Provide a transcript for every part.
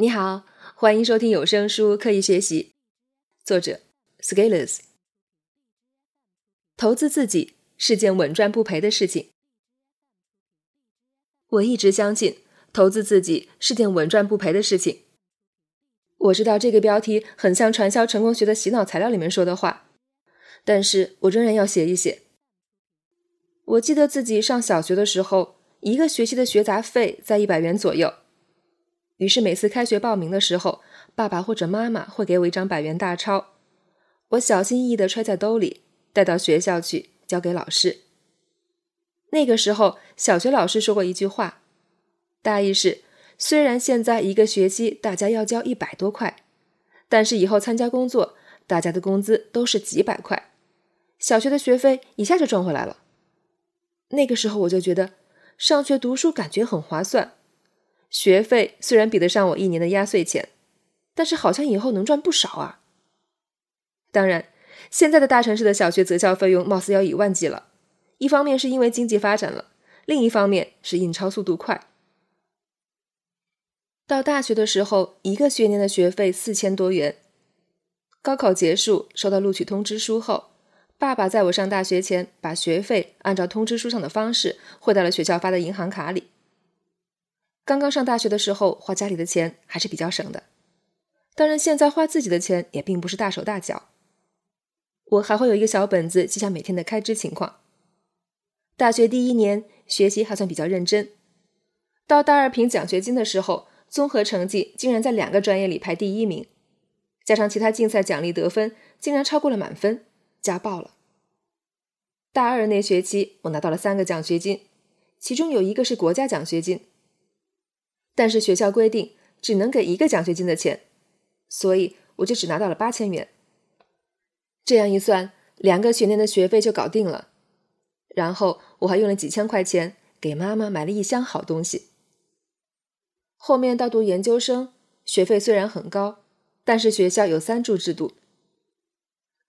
你好，欢迎收听有声书《刻意学习》，作者 Scalers。投资自己是件稳赚不赔的事情。我一直相信，投资自己是件稳赚不赔的事情。我知道这个标题很像传销成功学的洗脑材料里面说的话，但是我仍然要写一写。我记得自己上小学的时候，一个学期的学杂费在一百元左右。于是每次开学报名的时候，爸爸或者妈妈会给我一张百元大钞，我小心翼翼地揣在兜里，带到学校去交给老师。那个时候，小学老师说过一句话，大意是：虽然现在一个学期大家要交一百多块，但是以后参加工作，大家的工资都是几百块，小学的学费一下就赚回来了。那个时候我就觉得，上学读书感觉很划算。学费虽然比得上我一年的压岁钱，但是好像以后能赚不少啊。当然，现在的大城市的小学择校费用貌似要一万计了。一方面是因为经济发展了，另一方面是印钞速度快。到大学的时候，一个学年的学费四千多元。高考结束，收到录取通知书后，爸爸在我上大学前把学费按照通知书上的方式汇到了学校发的银行卡里。刚刚上大学的时候，花家里的钱还是比较省的。当然，现在花自己的钱也并不是大手大脚。我还会有一个小本子记下每天的开支情况。大学第一年学习还算比较认真，到大二评奖学金的时候，综合成绩竟然在两个专业里排第一名，加上其他竞赛奖励得分，竟然超过了满分，加爆了。大二那学期，我拿到了三个奖学金，其中有一个是国家奖学金。但是学校规定只能给一个奖学金的钱，所以我就只拿到了八千元。这样一算，两个学年的学费就搞定了。然后我还用了几千块钱给妈妈买了一箱好东西。后面到读研究生，学费虽然很高，但是学校有三助制度：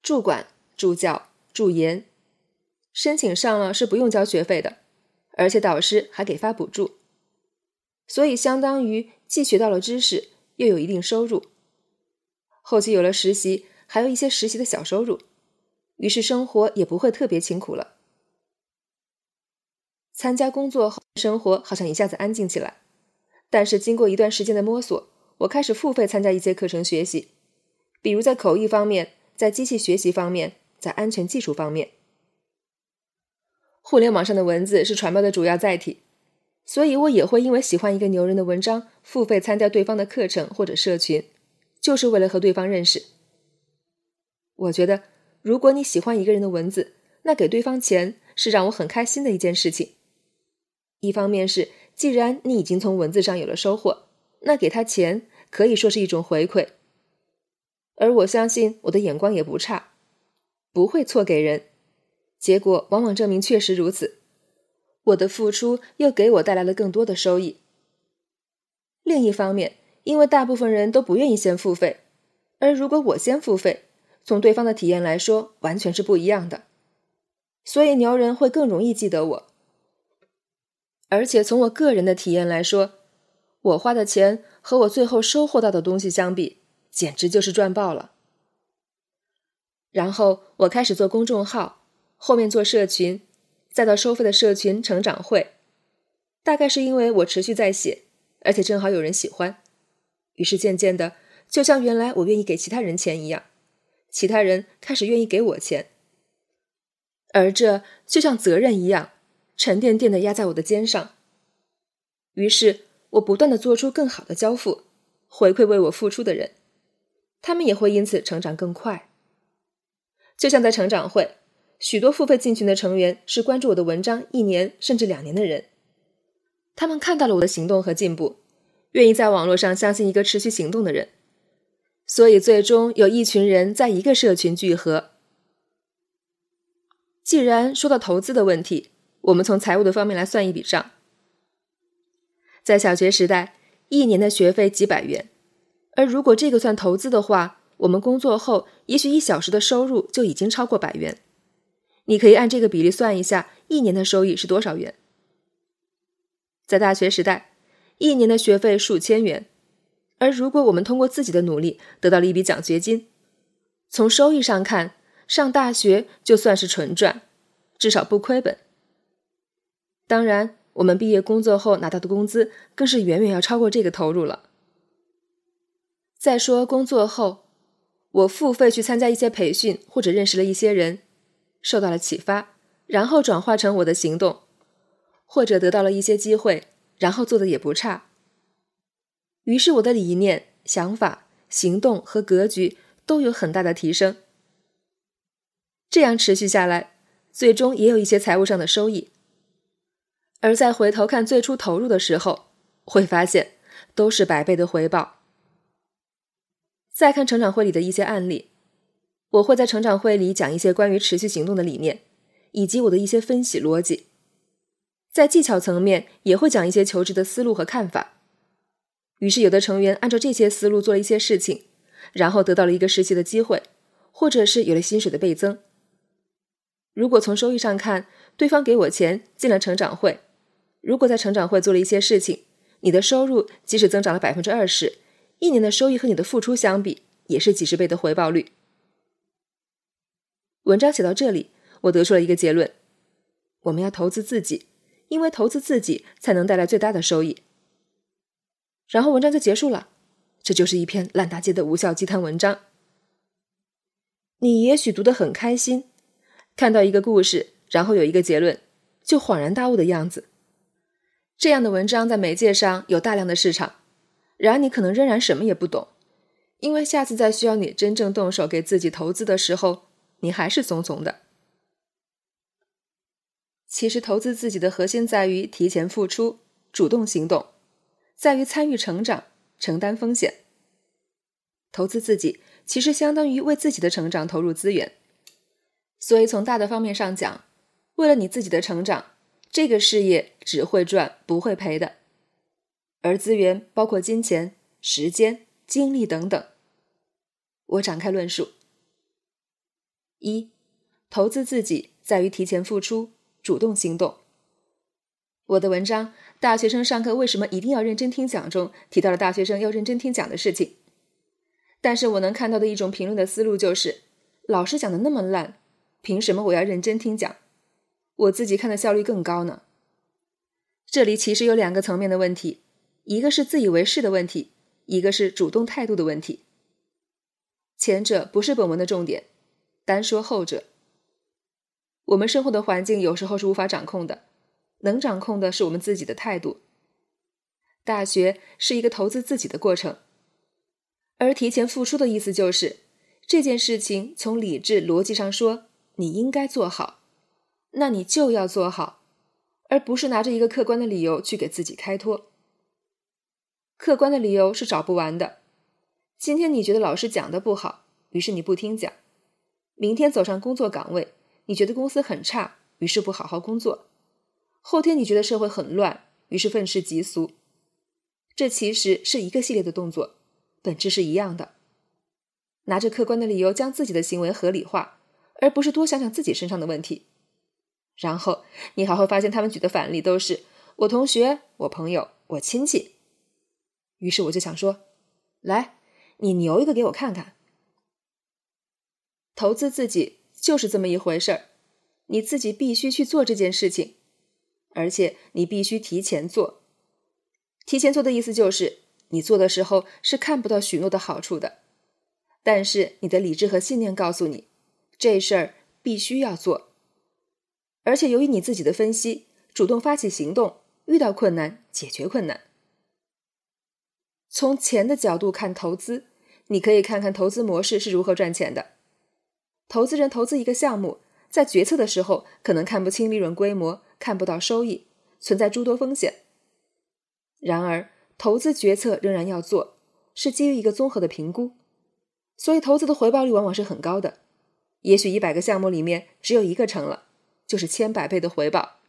助管、助教、助研。申请上了是不用交学费的，而且导师还给发补助。所以，相当于既学到了知识，又有一定收入。后期有了实习，还有一些实习的小收入，于是生活也不会特别辛苦了。参加工作后，生活好像一下子安静起来。但是经过一段时间的摸索，我开始付费参加一些课程学习，比如在口译方面，在机器学习方面，在安全技术方面。互联网上的文字是传播的主要载体。所以，我也会因为喜欢一个牛人的文章，付费参加对方的课程或者社群，就是为了和对方认识。我觉得，如果你喜欢一个人的文字，那给对方钱是让我很开心的一件事情。一方面是，既然你已经从文字上有了收获，那给他钱可以说是一种回馈。而我相信我的眼光也不差，不会错给人，结果往往证明确实如此。我的付出又给我带来了更多的收益。另一方面，因为大部分人都不愿意先付费，而如果我先付费，从对方的体验来说，完全是不一样的。所以牛人会更容易记得我。而且从我个人的体验来说，我花的钱和我最后收获到的东西相比，简直就是赚爆了。然后我开始做公众号，后面做社群。再到收费的社群成长会，大概是因为我持续在写，而且正好有人喜欢，于是渐渐的，就像原来我愿意给其他人钱一样，其他人开始愿意给我钱，而这就像责任一样，沉甸甸的压在我的肩上。于是我不断的做出更好的交付，回馈为我付出的人，他们也会因此成长更快。就像在成长会。许多付费进群的成员是关注我的文章一年甚至两年的人，他们看到了我的行动和进步，愿意在网络上相信一个持续行动的人，所以最终有一群人在一个社群聚合。既然说到投资的问题，我们从财务的方面来算一笔账。在小学时代，一年的学费几百元，而如果这个算投资的话，我们工作后也许一小时的收入就已经超过百元。你可以按这个比例算一下，一年的收益是多少元？在大学时代，一年的学费数千元，而如果我们通过自己的努力得到了一笔奖学金，从收益上看，上大学就算是纯赚，至少不亏本。当然，我们毕业工作后拿到的工资更是远远要超过这个投入了。再说工作后，我付费去参加一些培训，或者认识了一些人，受到了启发，然后转化成我的行动，或者得到了一些机会，然后做的也不差。于是我的理念、想法、行动和格局都有很大的提升。这样持续下来，最终也有一些财务上的收益。而再回头看最初投入的时候，会发现都是百倍的回报。再看成长会里的一些案例，我会在成长会里讲一些关于持续行动的理念，以及我的一些分析逻辑。在技巧层面，也会讲一些求职的思路和看法。于是，有的成员按照这些思路做了一些事情，然后得到了一个实习的机会，或者是有了薪水的倍增。如果从收益上看，对方给我钱进了成长会，如果在成长会做了一些事情，你的收入即使增长了百分之二十。一年的收益和你的付出相比，也是几十倍的回报率。文章写到这里，我得出了一个结论：我们要投资自己，因为投资自己才能带来最大的收益。然后文章就结束了，这就是一篇烂大街的无效鸡汤文章。你也许读得很开心，看到一个故事，然后有一个结论，就恍然大悟的样子。这样的文章在媒介上有大量的市场。然而，你可能仍然什么也不懂，因为下次再需要你真正动手给自己投资的时候，你还是怂怂的。其实，投资自己的核心在于提前付出、主动行动，在于参与成长、承担风险。投资自己其实相当于为自己的成长投入资源。所以，从大的方面上讲，为了你自己的成长，这个事业只会赚不会赔的。而资源包括金钱、时间、精力等等。我展开论述：一、投资自己在于提前付出、主动行动。我的文章《大学生上课为什么一定要认真听讲》中提到了大学生要认真听讲的事情。但是我能看到的一种评论的思路就是：老师讲的那么烂，凭什么我要认真听讲？我自己看的效率更高呢？这里其实有两个层面的问题。一个是自以为是的问题，一个是主动态度的问题。前者不是本文的重点，单说后者。我们生活的环境有时候是无法掌控的，能掌控的是我们自己的态度。大学是一个投资自己的过程，而提前付出的意思就是这件事情从理智逻辑上说你应该做好，那你就要做好，而不是拿着一个客观的理由去给自己开脱。客观的理由是找不完的。今天你觉得老师讲的不好，于是你不听讲；明天走上工作岗位，你觉得公司很差，于是不好好工作；后天你觉得社会很乱，于是愤世嫉俗。这其实是一个系列的动作，本质是一样的。拿着客观的理由将自己的行为合理化，而不是多想想自己身上的问题。然后你还会发现，他们举的反例都是我同学、我朋友、我亲戚。于是我就想说，来，你牛一个给我看看。投资自己就是这么一回事儿，你自己必须去做这件事情，而且你必须提前做。提前做的意思就是，你做的时候是看不到许诺的好处的，但是你的理智和信念告诉你，这事儿必须要做。而且由于你自己的分析，主动发起行动，遇到困难解决困难。从钱的角度看投资，你可以看看投资模式是如何赚钱的。投资人投资一个项目，在决策的时候可能看不清利润规模，看不到收益，存在诸多风险。然而，投资决策仍然要做，是基于一个综合的评估，所以投资的回报率往往是很高的。也许一百个项目里面只有一个成了，就是千百倍的回报。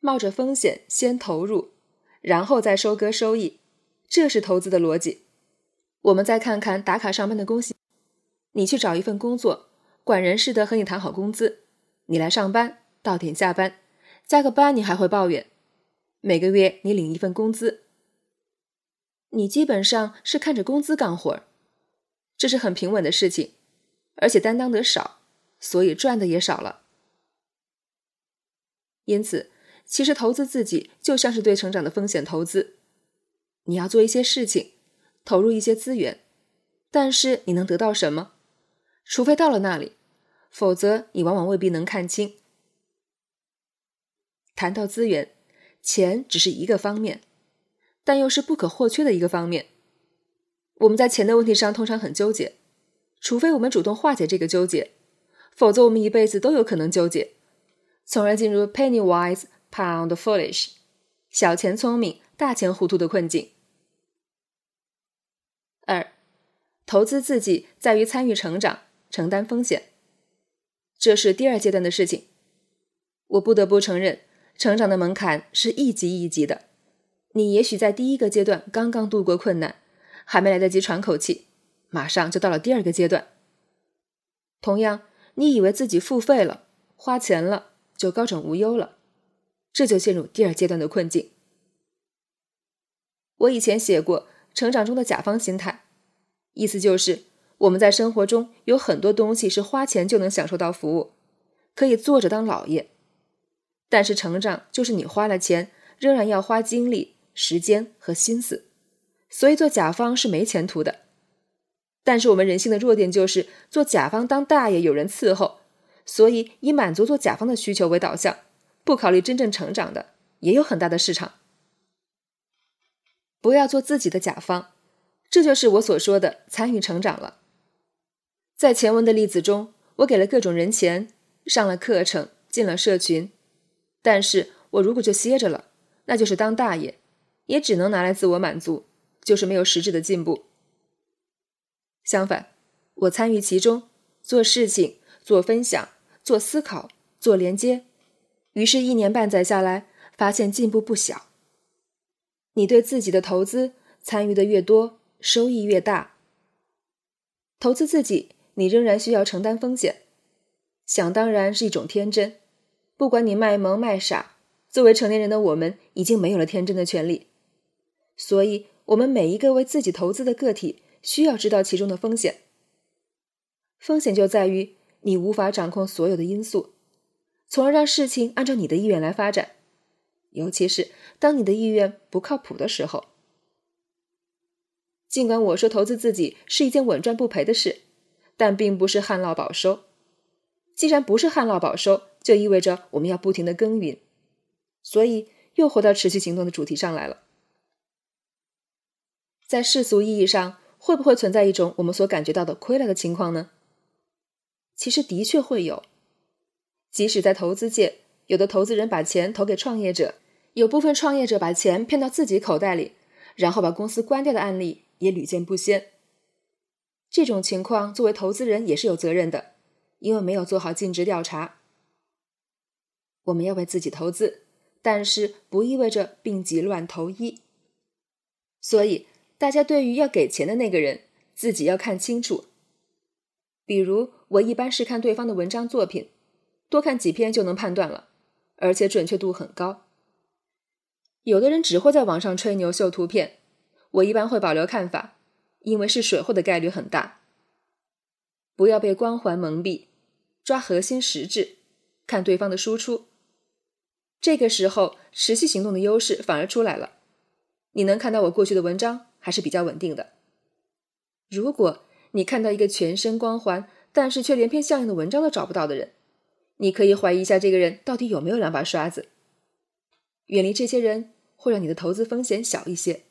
冒着风险先投入，然后再收割收益。这是投资的逻辑。我们再看看打卡上班的工薪。你去找一份工作，管人事的和你谈好工资，你来上班，到点下班，加个班你还会抱怨。每个月你领一份工资，你基本上是看着工资干活这是很平稳的事情，而且担当得少，所以赚的也少了。因此，其实投资自己就像是对成长的风险投资，你要做一些事情，投入一些资源，但是你能得到什么？除非到了那里，否则你往往未必能看清。谈到资源，钱只是一个方面，但又是不可或缺的一个方面。我们在钱的问题上通常很纠结，除非我们主动化解这个纠结，否则我们一辈子都有可能纠结，从而进入 penny wise pound foolish 小钱聪明大钱糊涂的困境。二，投资自己在于参与成长，承担风险，这是第二阶段的事情。我不得不承认。成长的门槛是一级一级的，你也许在第一个阶段刚刚度过困难，还没来得及喘口气，马上就到了第二个阶段。同样，你以为自己付费了、花钱了就高枕无忧了，这就陷入第二阶段的困境。我以前写过成长中的甲方心态，意思就是我们在生活中有很多东西是花钱就能享受到服务，可以坐着当老爷。但是成长就是你花了钱，仍然要花精力、时间和心思，所以做甲方是没前途的。但是我们人性的弱点就是做甲方当大爷有人伺候，所以以满足做甲方的需求为导向，不考虑真正成长的也有很大的市场。不要做自己的甲方，这就是我所说的参与成长了。在前文的例子中，我给了各种人钱，上了课程，进了社群。但是我如果就歇着了，那就是当大爷，也只能拿来自我满足，就是没有实质的进步。相反，我参与其中，做事情、做分享、做思考、做连接，于是，一年半载下来，发现进步不小。你对自己的投资参与的越多，收益越大。投资自己，你仍然需要承担风险，想当然是一种天真。不管你卖萌卖傻，作为成年人的我们已经没有了天真的权利，所以，我们每一个为自己投资的个体需要知道其中的风险。风险就在于你无法掌控所有的因素，从而让事情按照你的意愿来发展，尤其是当你的意愿不靠谱的时候。尽管我说投资自己是一件稳赚不赔的事，但并不是旱涝保收。既然不是旱涝保收，就意味着我们要不停的耕耘，所以又回到持续行动的主题上来了。在世俗意义上，会不会存在一种我们所感觉到的亏了的情况呢？其实的确会有。即使在投资界，有的投资人把钱投给创业者，有部分创业者把钱骗到自己口袋里，然后把公司关掉的案例也屡见不鲜。这种情况，作为投资人也是有责任的，因为没有做好尽职调查。我们要为自己投资，但是不意味着病急乱投医。所以，大家对于要给钱的那个人，自己要看清楚。比如，我一般是看对方的文章作品，多看几篇就能判断了，而且准确度很高。有的人只会在网上吹牛秀图片，我一般会保留看法，因为是水货的概率很大。不要被光环蒙蔽，抓核心实质，看对方的输出。这个时候，持续行动的优势反而出来了。你能看到我过去的文章还是比较稳定的。如果你看到一个全身光环，但是却连篇相应的文章都找不到的人，你可以怀疑一下这个人到底有没有两把刷子。远离这些人，会让你的投资风险小一些。